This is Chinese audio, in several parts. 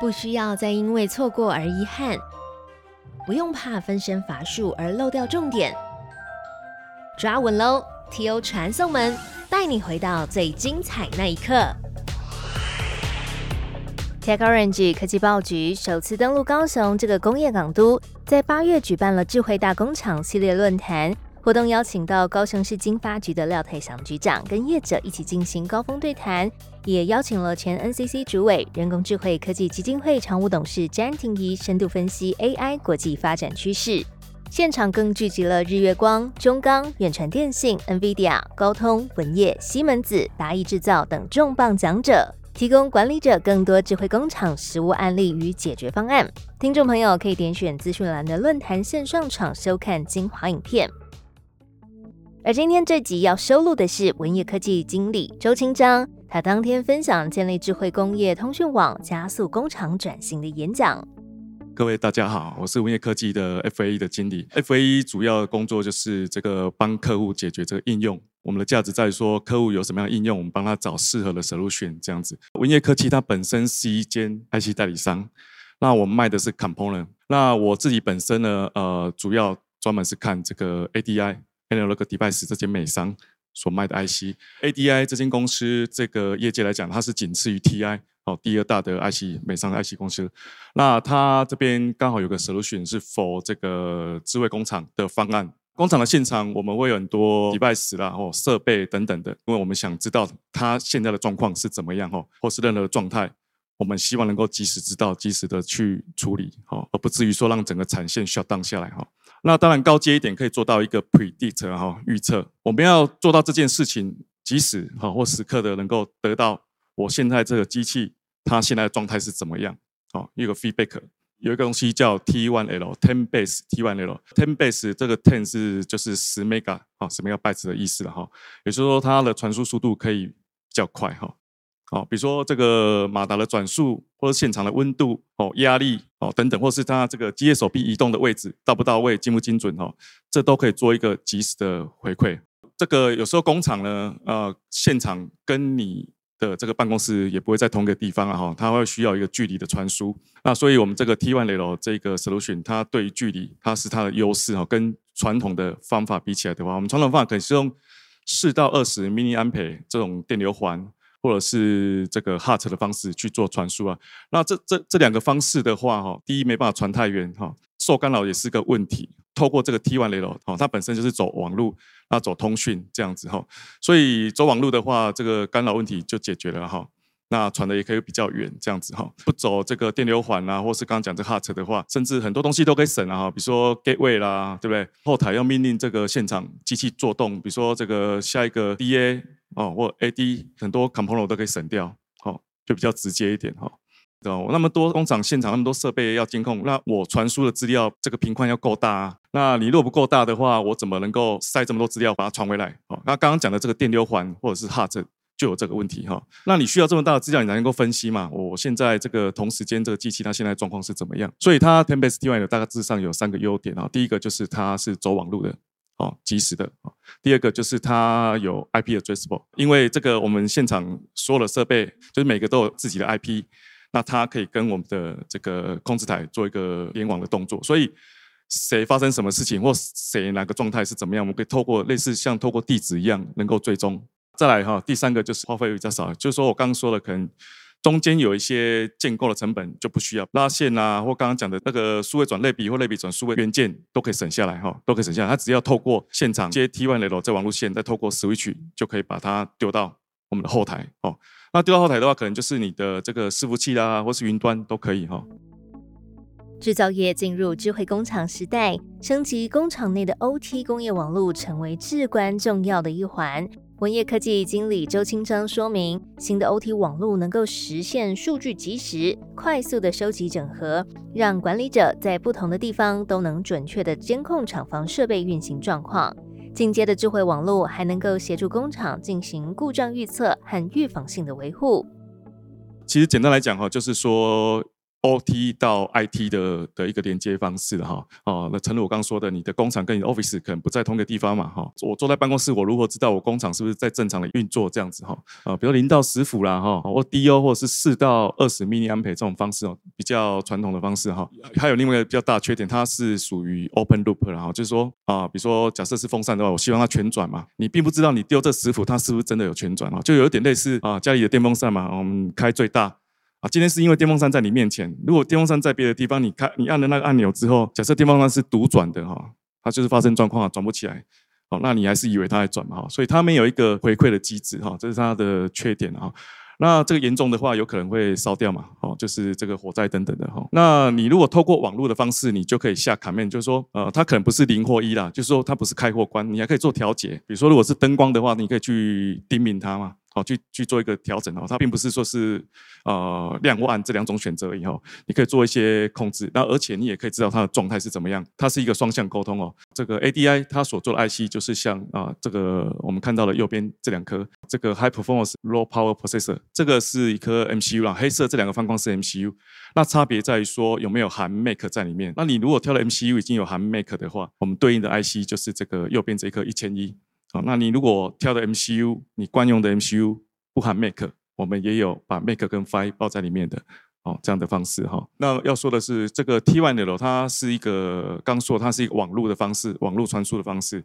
不需要再因为错过而遗憾，不用怕分身乏术而漏掉重点。抓稳喽！T.O. 传送门带你回到最精彩那一刻。Tech Orange 科技报局首次登陆高雄这个工业港都，在八月举办了智慧大工厂系列论坛。活动邀请到高雄市经发局的廖泰祥局长跟业者一起进行高峰对谈，也邀请了前 NCC 主委、人工智慧科技基金会常务董事詹廷仪深度分析 AI 国际发展趋势。现场更聚集了日月光、中钢、远传电信、NVIDIA、高通、文业、西门子、达意制造等重磅讲者，提供管理者更多智慧工厂实物案例与解决方案。听众朋友可以点选资讯栏的论坛线上场收看精华影片。而今天这集要收录的是文业科技经理周清章，他当天分享建立智慧工业通讯网，加速工厂转型的演讲。各位大家好，我是文业科技的 FAE 的经理。，FAE 主要的工作就是这个帮客户解决这个应用。我们的价值在于说，客户有什么样的应用，我们帮他找适合的 solution 这样子。文业科技它本身是一间 IC 代理商，那我们卖的是 component。那我自己本身呢，呃，主要专门是看这个 ADI。Analog Device 这间美商所卖的 IC，ADI 这间公司这个业界来讲，它是仅次于 TI 哦第二大的 IC 美商的 IC 公司。那它这边刚好有个 solution 是 for 这个智慧工厂的方案。工厂的现场我们会有很多 device 啦或设备等等的，因为我们想知道它现在的状况是怎么样哦，或是任何状态，我们希望能够及时知道，及时的去处理哦，而不至于说让整个产线 shut down 下来哈。那当然高阶一点，可以做到一个 predict 哈预测。我们要做到这件事情，即时哈或时刻的能够得到我现在这个机器它现在的状态是怎么样。好，一个 feedback，有一个东西叫 T1L，ten base T1L，ten base 这个 ten 是就是十 mega 啊十 mega bytes 的意思了哈，也就是说它的传输速度可以比较快哈。比如说这个马达的转速，或者现场的温度、哦压力、哦等等，或是它这个机械手臂移动的位置到不到位、精不精准，哦，这都可以做一个及时的回馈。这个有时候工厂呢，呃，现场跟你的这个办公室也不会在同一个地方啊，哈，它会需要一个距离的传输。那所以我们这个 T1L 这个 solution，它对于距离它是它的优势哈，跟传统的方法比起来的话，我们传统方法可能是用四到二十 mini ampere 这种电流环。或者是这个 hat 的方式去做传输啊，那这这这两个方式的话，哈，第一没办法传太远，哈，受干扰也是个问题。透过这个 T1 雷楼，哦，它本身就是走网路，那走通讯这样子哈，所以走网路的话，这个干扰问题就解决了哈。那传的也可以比较远，这样子哈，不走这个电流环啊，或是刚刚讲这 HART 的话，甚至很多东西都可以省啊哈，比如说 gateway 啦，对不对？后台要命令这个现场机器做动，比如说这个下一个 DA 哦，或 AD，很多 component 都可以省掉，好，就比较直接一点哈。哦，那么多工厂现场那么多设备要监控，那我传输的资料这个频宽要够大啊。那你如果不够大的话，我怎么能够塞这么多资料把它传回来？哦，那刚刚讲的这个电流环或者是 HART。就有这个问题哈，那你需要这么大的资料，你才能够分析嘛？我现在这个同时间这个机器它现在状况是怎么样？所以它 Ten Base T1 的大致上有三个优点啊。第一个就是它是走网路的，哦，及时的。第二个就是它有 IP addressable，因为这个我们现场所有的设备就是每个都有自己的 IP，那它可以跟我们的这个控制台做一个联网的动作，所以谁发生什么事情或谁哪个状态是怎么样，我们可以透过类似像透过地址一样能够追踪。再来哈，第三个就是花费比较少，就是说我刚刚说的，可能中间有一些建构的成本就不需要拉线啊，或刚刚讲的那个数位转类比或类比转数位元件都可以省下来哈，都可以省下来。它只要透过现场接 T1 雷 l 在网路线，再透过 Switch 就可以把它丢到我们的后台哦。那丢到后台的话，可能就是你的这个伺服器啦，或是云端都可以哈。制造业进入智慧工厂时代，升级工厂内的 OT 工业网络成为至关重要的一环。文业科技经理周清章说明，新的 OT 网络能够实现数据及时、快速的收集整合，让管理者在不同的地方都能准确的监控厂房设备运行状况。进阶的智慧网络还能够协助工厂进行故障预测和预防性的维护。其实简单来讲哈，就是说 OT 到 IT 的的一个连接方式哈。哦，那诚如我刚刚说的，你的工厂跟你的 Office 可能不在同一个地方嘛哈。我坐在办公室，我如何知道我工厂是不是在正常的运作这样子哈？啊，比如零到十伏啦哈，或 DO 或者是四到二十 mini a m p 这种方式哦，比较传统的方式哈。还有另外一个比较大的缺点，它是属于 open loop 然后就是说啊，比如说假设是风扇的话，我希望它全转嘛，你并不知道你丢这十伏它是不是真的有全转啊，就有点类似啊家里的电风扇嘛，我们开最大啊，今天是因为电风扇在你面前，如果电风扇在别的地方，你开你按了那个按钮之后，假设电风扇是独转的哈，它就是发生状况转不起来，哦，那你还是以为它在转嘛哈，所以它没有一个回馈的机制哈，这是它的缺点哈。那这个严重的话，有可能会烧掉嘛？哦，就是这个火灾等等的哈。那你如果透过网络的方式，你就可以下卡面，就是说，呃，它可能不是零或一啦，就是说它不是开或关，你还可以做调节。比如说，如果是灯光的话，你可以去叮咛它嘛。好，去去做一个调整哦，它并不是说是呃亮或暗这两种选择以后，你可以做一些控制，那而且你也可以知道它的状态是怎么样，它是一个双向沟通哦。这个 ADI 它所做的 IC 就是像啊这个我们看到的右边这两颗这个 High Performance Low Power Processor，这个是一颗 MCU 啦，黑色这两个方框是 MCU，那差别在于说有没有含 Make 在里面。那你如果挑的 MCU 已经有含 Make 的话，我们对应的 IC 就是这个右边这一颗一千一。好，那你如果挑的 MCU，你惯用的 MCU 不含 Make，我们也有把 Make 跟 Five 包在里面的，哦，这样的方式哈。那要说的是，这个 T1L 它是一个刚说它是一个网络的方式，网络传输的方式，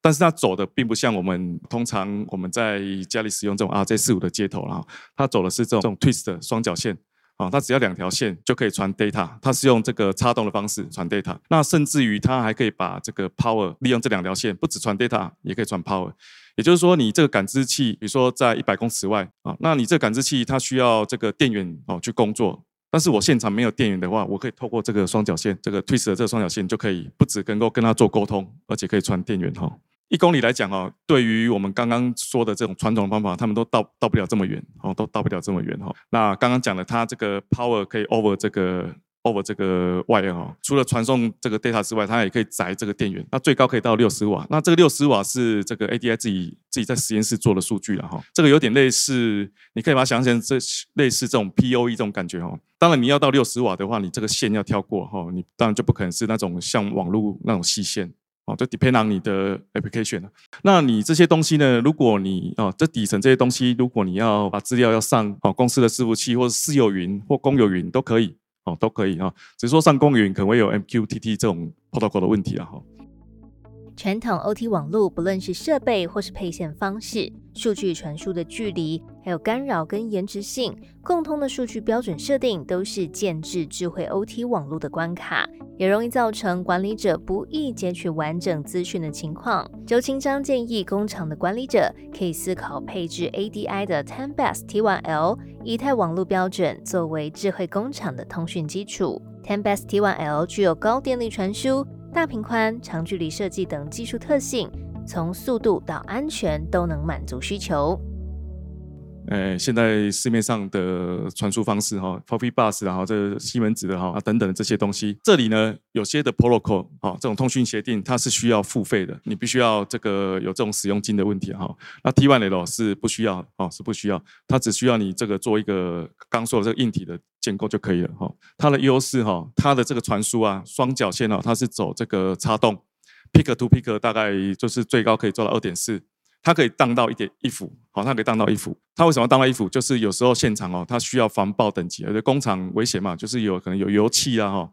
但是它走的并不像我们通常我们在家里使用这种 RJ 四五的接头啦，它走的是这种 Twist 双绞线。啊，它只要两条线就可以传 data，它是用这个插动的方式传 data。那甚至于它还可以把这个 power 利用这两条线，不止传 data，也可以传 power。也就是说，你这个感知器，比如说在一百公尺外啊，那你这个感知器它需要这个电源哦去工作，但是我现场没有电源的话，我可以透过这个双绞线，这个 twist 的这个双绞线就可以不止能够跟它做沟通，而且可以传电源哈。一公里来讲哦，对于我们刚刚说的这种传统的方法，他们都到到不了这么远哦，都到不了这么远哈。那刚刚讲的，它这个 power 可以 over 这个 over 这个 wire 哈，除了传送这个 data 之外，它也可以载这个电源。那最高可以到六十瓦。那这个六十瓦是这个 ADI 自己自己在实验室做的数据了哈。这个有点类似，你可以把它想象成这类似这种 POE 这种感觉哈。当然你要到六十瓦的话，你这个线要跳过哈，你当然就不可能是那种像网络那种细线。就 depend on 你的 application 那你这些东西呢？如果你哦，这底层这些东西，如果你要把资料要上哦公司的伺服器，或者私有云或公有云都可以哦，都可以啊。只是说上公有云可能会有 MQTT 这种 protocol 的问题啊。哈。传统 OT 网络，不论是设备或是配线方式、数据传输的距离，还有干扰跟延迟性，共通的数据标准设定，都是建制智慧 OT 网络的关卡，也容易造成管理者不易截取完整资讯的情况。周清章建议工厂的管理者可以思考配置 ADI 的 Ten Best T1L 以太网络标准作为智慧工厂的通讯基础。Ten Best T1L 具有高电力传输。大频宽、长距离设计等技术特性，从速度到安全都能满足需求。呃，现在市面上的传输方式哈，Profibus 然后这西门子的哈啊等等的这些东西，这里呢有些的 protocol 啊，这种通讯协定它是需要付费的，你必须要这个有这种使用金的问题哈。那 T1L 是不需要哦，是不需要，它只需要你这个做一个刚说的这个硬体的建构就可以了哈。它的优势哈，它的这个传输啊，双绞线哦，它是走这个插动，pick to pick 大概就是最高可以做到二点四。它可以当到一点一伏，好，它可以当到一伏。它为什么当到一伏？就是有时候现场哦，它需要防爆等级，而且工厂危险嘛，就是有可能有油气啊哈。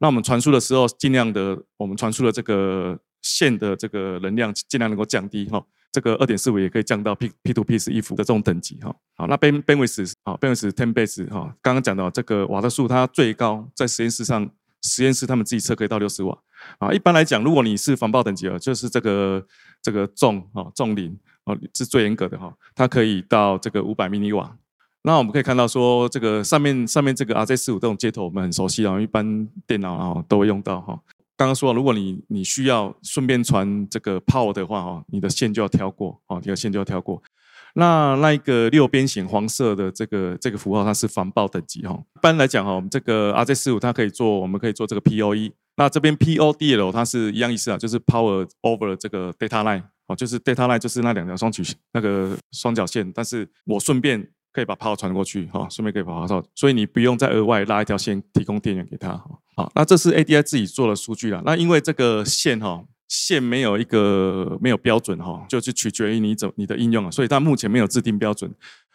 那我们传输的时候，尽量的，我们传输的这个线的这个能量尽量能够降低哈。这个二点四五也可以降到 P P to P 是一伏的这种等级哈。好，那 Ben Ben w i t h 好 Ben w i t h ten base 哈，刚刚讲到这个瓦特数，它最高在实验室上。实验室他们自己测可以到六十瓦啊。一般来讲，如果你是防爆等级哦，就是这个这个重啊重零啊是最严格的哈，它可以到这个五百 mini 瓦。那我们可以看到说，这个上面上面这个 RJ 四五这种接头我们很熟悉啊，一般电脑啊都会用到哈。刚刚说，如果你你需要顺便传这个 power 的话哈，你的线就要挑过哦，你的线就要跳过。那那一个六边形黄色的这个这个符号，它是防爆等级哈。一般来讲哈，我们这个 RJ 四五它可以做，我们可以做这个 POE。那这边 PODL 它是一样意思啊，就是 Power over 这个 Data Line 哦，就是 Data Line 就是那两条双曲那个双绞线，但是我顺便可以把 power 传过去，哈，顺便可以把炮照，所以你不用再额外拉一条线提供电源给他，好，那这是 ADI 自己做的数据了。那因为这个线哈，线没有一个没有标准哈，就是取决于你怎你的应用啊，所以它目前没有制定标准。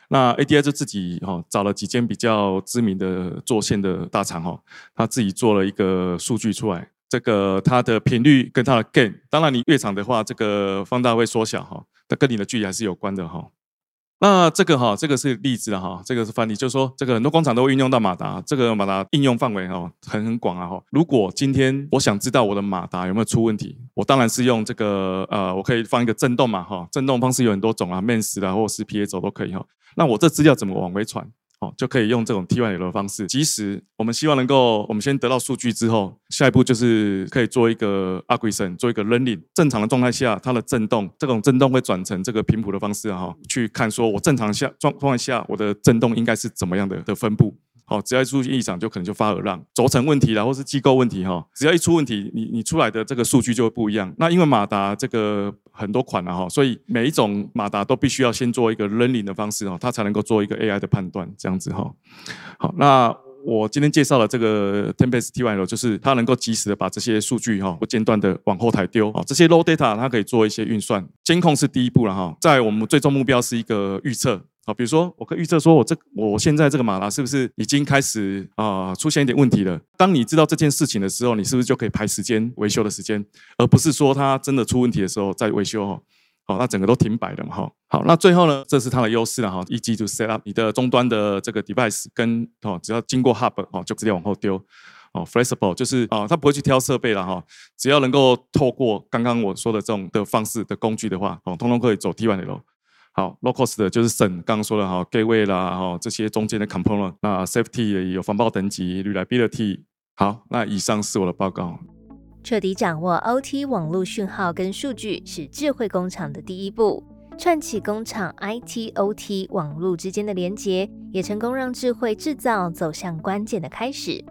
那 ADI 就自己哈找了几间比较知名的做线的大厂哈，他自己做了一个数据出来，这个它的频率跟它的 gain，当然你越长的话，这个放大会缩小哈，它跟你的距离还是有关的哈。那这个哈，这个是例子了哈，这个是范例，就是说这个很多工厂都会运用到马达，这个马达应用范围哈很很广啊哈。如果今天我想知道我的马达有没有出问题，我当然是用这个呃，我可以放一个震动嘛哈，震动方式有很多种啊，MEMS 啊或者是 PA 轴都可以哈。那我这资料怎么往回传？好，就可以用这种 T1L 的方式。即使我们希望能够，我们先得到数据之后，下一步就是可以做一个 a g g r e s i o n 做一个 learning。正常的状态下，它的震动，这种震动会转成这个频谱的方式哈，去看说我正常下状状态下，我的震动应该是怎么样的的分布。好，只要一出现异常，就可能就发耳浪，轴承问题啦，或是机构问题哈。只要一出问题，你你出来的这个数据就会不一样。那因为马达这个很多款了哈，所以每一种马达都必须要先做一个 learning 的方式哈，它才能够做一个 AI 的判断，这样子哈。好，那我今天介绍的这个 Tempest T1 就是它能够及时的把这些数据哈不间断的往后台丢。好，这些 low data 它可以做一些运算，监控是第一步了哈。在我们最终目标是一个预测。好，比如说，我可以预测说，我这我现在这个马达是不是已经开始啊出现一点问题了？当你知道这件事情的时候，你是不是就可以排时间维修的时间，而不是说它真的出问题的时候再维修？哈，好，那整个都停摆了嘛？哈，好，那最后呢，这是它的优势了哈。一机就 set up 你的终端的这个 device 跟哦，只要经过 hub 哦，就直接往后丢哦，flexible 就是啊，它不会去挑设备了哈，只要能够透过刚刚我说的这种的方式的工具的话，哦，通通可以走 T1 的喽。好，low cost 的就是省，刚刚说的哈，gateway 啦，哈，这些中间的 component，那 safety 有防爆等级，reliability。好，那以上是我的报告。彻底掌握 OT 网络讯号跟数据是智慧工厂的第一步，串起工厂 IT、OT 网络之间的连接，也成功让智慧制造走向关键的开始。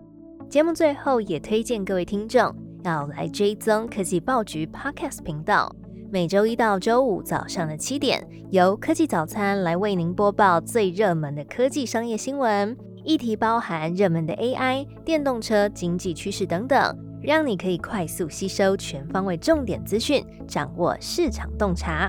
节目最后也推荐各位听众要来追踪科技报局 Podcast 频道。每周一到周五早上的七点，由科技早餐来为您播报最热门的科技商业新闻，议题包含热门的 AI、电动车、经济趋势等等，让你可以快速吸收全方位重点资讯，掌握市场洞察。